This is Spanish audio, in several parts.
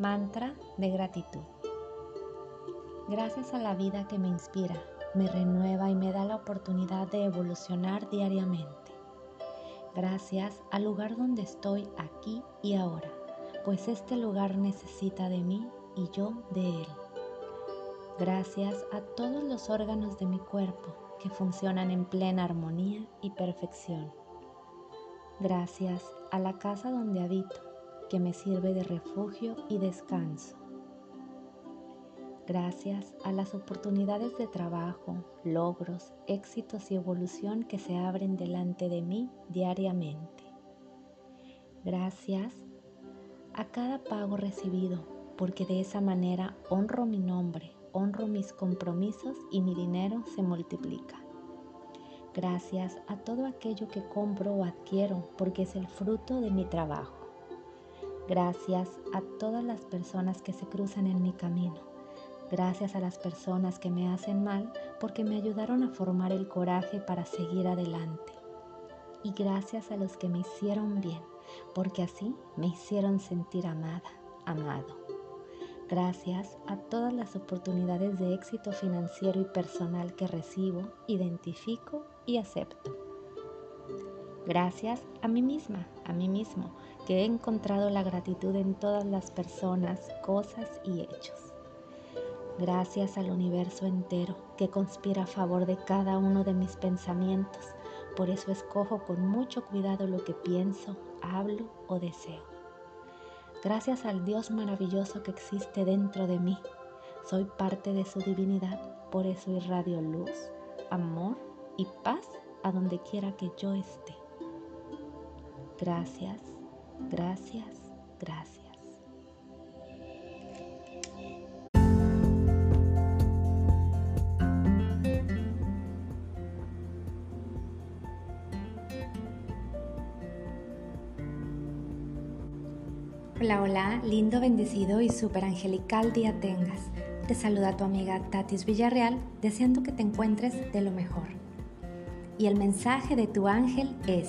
Mantra de gratitud. Gracias a la vida que me inspira, me renueva y me da la oportunidad de evolucionar diariamente. Gracias al lugar donde estoy aquí y ahora, pues este lugar necesita de mí y yo de él. Gracias a todos los órganos de mi cuerpo que funcionan en plena armonía y perfección. Gracias a la casa donde habito, que me sirve de refugio y descanso. Gracias a las oportunidades de trabajo, logros, éxitos y evolución que se abren delante de mí diariamente. Gracias a cada pago recibido, porque de esa manera honro mi nombre, honro mis compromisos y mi dinero se multiplica. Gracias a todo aquello que compro o adquiero, porque es el fruto de mi trabajo. Gracias a todas las personas que se cruzan en mi camino. Gracias a las personas que me hacen mal porque me ayudaron a formar el coraje para seguir adelante. Y gracias a los que me hicieron bien porque así me hicieron sentir amada, amado. Gracias a todas las oportunidades de éxito financiero y personal que recibo, identifico y acepto. Gracias a mí misma, a mí mismo, que he encontrado la gratitud en todas las personas, cosas y hechos. Gracias al universo entero que conspira a favor de cada uno de mis pensamientos. Por eso escojo con mucho cuidado lo que pienso, hablo o deseo. Gracias al Dios maravilloso que existe dentro de mí. Soy parte de su divinidad, por eso irradio luz, amor y paz a donde quiera que yo esté. Gracias, gracias, gracias. Hola, hola, lindo, bendecido y súper angelical día tengas. Te saluda tu amiga Tatis Villarreal, deseando que te encuentres de lo mejor. Y el mensaje de tu ángel es,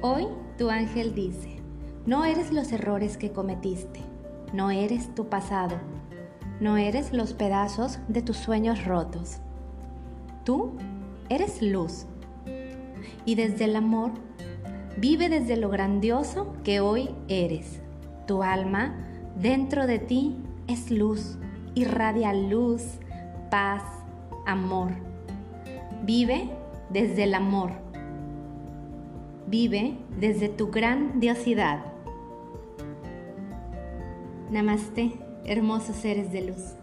hoy tu ángel dice, no eres los errores que cometiste, no eres tu pasado, no eres los pedazos de tus sueños rotos. Tú eres luz. Y desde el amor Vive desde lo grandioso que hoy eres. Tu alma dentro de ti es luz, irradia luz, paz, amor. Vive desde el amor. Vive desde tu grandiosidad. Namaste, hermosos seres de luz.